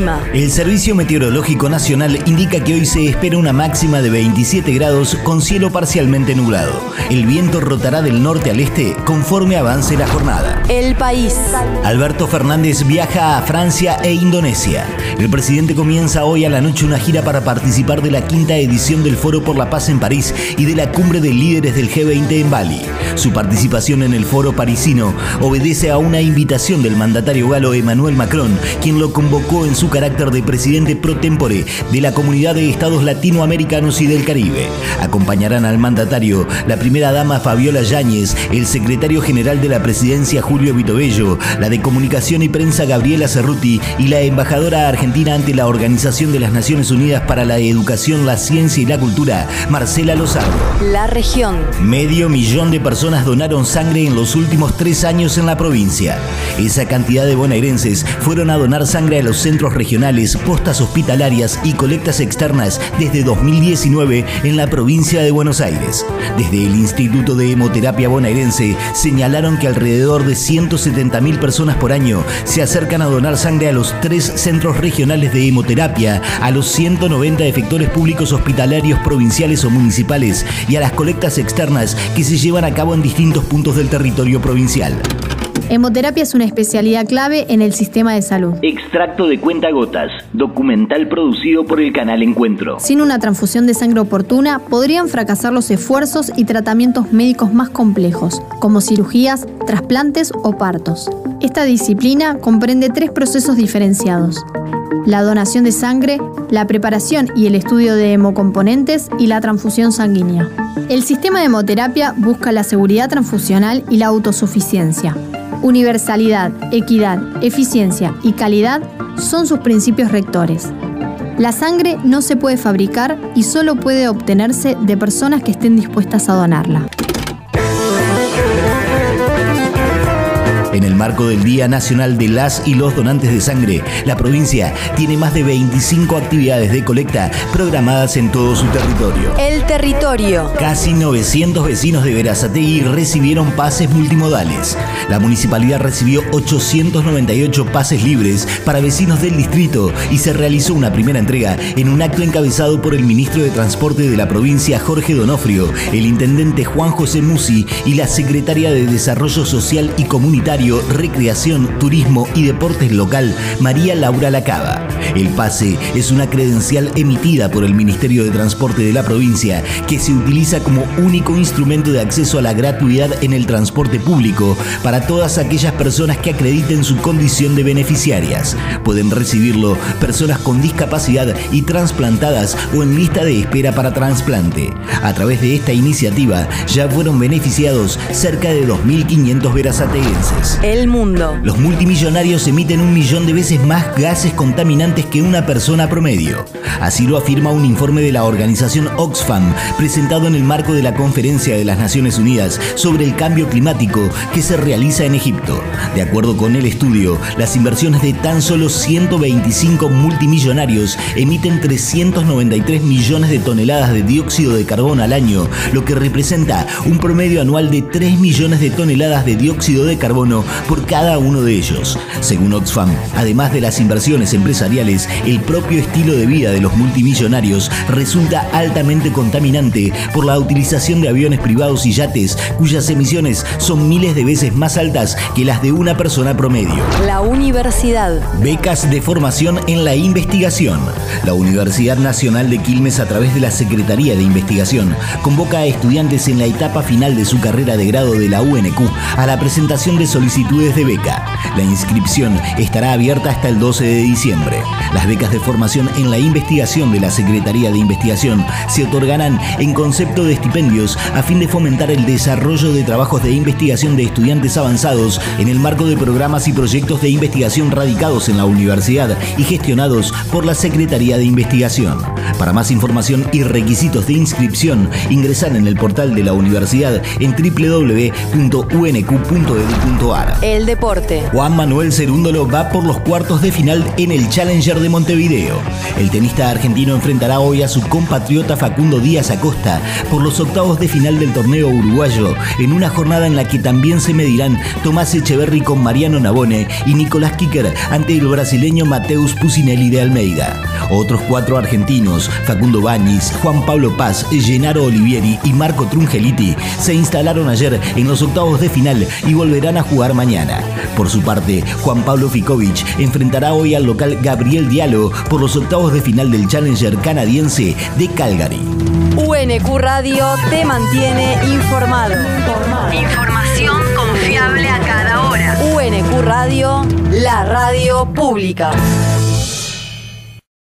El clima. El Servicio Meteorológico Nacional indica que hoy se espera una máxima de 27 grados con cielo parcialmente nublado. El viento rotará del norte al este conforme avance la jornada. El país. Alberto Fernández viaja a Francia e Indonesia. El presidente comienza hoy a la noche una gira para participar de la quinta edición del Foro por la Paz en París y de la cumbre de líderes del G20 en Bali. Su participación en el foro parisino obedece a una invitación del mandatario galo Emmanuel Macron, quien lo convocó en su carácter de presidente pro tempore de la Comunidad de Estados Latinoamericanos y del Caribe. Acompañarán al mandatario la primera dama Fabiola Yáñez, el secretario general de la presidencia Julio Vitobello, la de Comunicación y Prensa Gabriela Cerruti y la embajadora argentina ante la Organización de las Naciones Unidas para la Educación, la Ciencia y la Cultura, Marcela Lozano. La región. Medio millón de personas donaron sangre en los últimos tres años en la provincia. Esa cantidad de bonaerenses fueron a donar sangre a los centros regionales, postas hospitalarias y colectas externas desde 2019 en la provincia de Buenos Aires. Desde el Instituto de Hemoterapia Bonaerense señalaron que alrededor de 170.000 personas por año se acercan a donar sangre a los tres centros regionales de hemoterapia, a los 190 efectores públicos hospitalarios provinciales o municipales y a las colectas externas que se llevan a cabo en distintos puntos del territorio provincial. Hemoterapia es una especialidad clave en el sistema de salud. Extracto de cuenta gotas, documental producido por el canal Encuentro. Sin una transfusión de sangre oportuna, podrían fracasar los esfuerzos y tratamientos médicos más complejos, como cirugías, trasplantes o partos. Esta disciplina comprende tres procesos diferenciados. La donación de sangre, la preparación y el estudio de hemocomponentes y la transfusión sanguínea. El sistema de hemoterapia busca la seguridad transfusional y la autosuficiencia. Universalidad, equidad, eficiencia y calidad son sus principios rectores. La sangre no se puede fabricar y solo puede obtenerse de personas que estén dispuestas a donarla. En el marco del Día Nacional de las y los Donantes de Sangre, la provincia tiene más de 25 actividades de colecta programadas en todo su territorio. El territorio. Casi 900 vecinos de Verazategui recibieron pases multimodales. La municipalidad recibió 898 pases libres para vecinos del distrito y se realizó una primera entrega en un acto encabezado por el ministro de Transporte de la provincia Jorge Donofrio, el intendente Juan José Musi y la secretaria de Desarrollo Social y Comunitario Recreación, Turismo y Deportes Local, María Laura Lacaba. El pase es una credencial emitida por el Ministerio de Transporte de la provincia que se utiliza como único instrumento de acceso a la gratuidad en el transporte público para todas aquellas personas que acrediten su condición de beneficiarias. Pueden recibirlo personas con discapacidad y trasplantadas o en lista de espera para trasplante. A través de esta iniciativa ya fueron beneficiados cerca de 2.500 verazateguenses. El mundo. Los multimillonarios emiten un millón de veces más gases contaminantes que una persona promedio. Así lo afirma un informe de la organización Oxfam, presentado en el marco de la Conferencia de las Naciones Unidas sobre el Cambio Climático que se realiza en Egipto. De acuerdo con el estudio, las inversiones de tan solo 125 multimillonarios emiten 393 millones de toneladas de dióxido de carbono al año, lo que representa un promedio anual de 3 millones de toneladas de dióxido de carbono por cada uno de ellos. Según Oxfam, además de las inversiones empresariales, el propio estilo de vida de los multimillonarios resulta altamente contaminante por la utilización de aviones privados y yates cuyas emisiones son miles de veces más altas que las de una persona promedio. La universidad. Becas de formación en la investigación. La Universidad Nacional de Quilmes a través de la Secretaría de Investigación convoca a estudiantes en la etapa final de su carrera de grado de la UNQ a la presentación de solicitudes de beca. La inscripción estará abierta hasta el 12 de diciembre. Las becas de formación en la investigación de la Secretaría de Investigación se otorgarán en concepto de estipendios a fin de fomentar el desarrollo de trabajos de investigación de estudiantes avanzados en el marco de programas y proyectos de investigación radicados en la universidad y gestionados por la Secretaría de Investigación. Para más información y requisitos de inscripción, ingresar en el portal de la universidad en www.unq.edu.ar. El deporte. Juan Manuel Cerúndolo va por los cuartos de final en el Challenger de Montevideo. El tenista argentino enfrentará hoy a su compatriota Facundo Díaz Acosta por los octavos de final del torneo uruguayo, en una jornada en la que también se medirán Tomás Echeverry con Mariano Nabone y Nicolás Kicker ante el brasileño Mateus Pusinelli de Almeida. Otros cuatro argentinos, Facundo Bañis, Juan Pablo Paz, Gennaro Olivieri y Marco Trungeliti, se instalaron ayer en los octavos de final y volverán a jugar mañana. Por su parte, Juan Pablo Ficovich enfrentará hoy al local Gabriel Diallo por los octavos de final del Challenger canadiense de Calgary. UNQ Radio te mantiene informado. Información confiable a cada hora. UNQ Radio, la radio pública.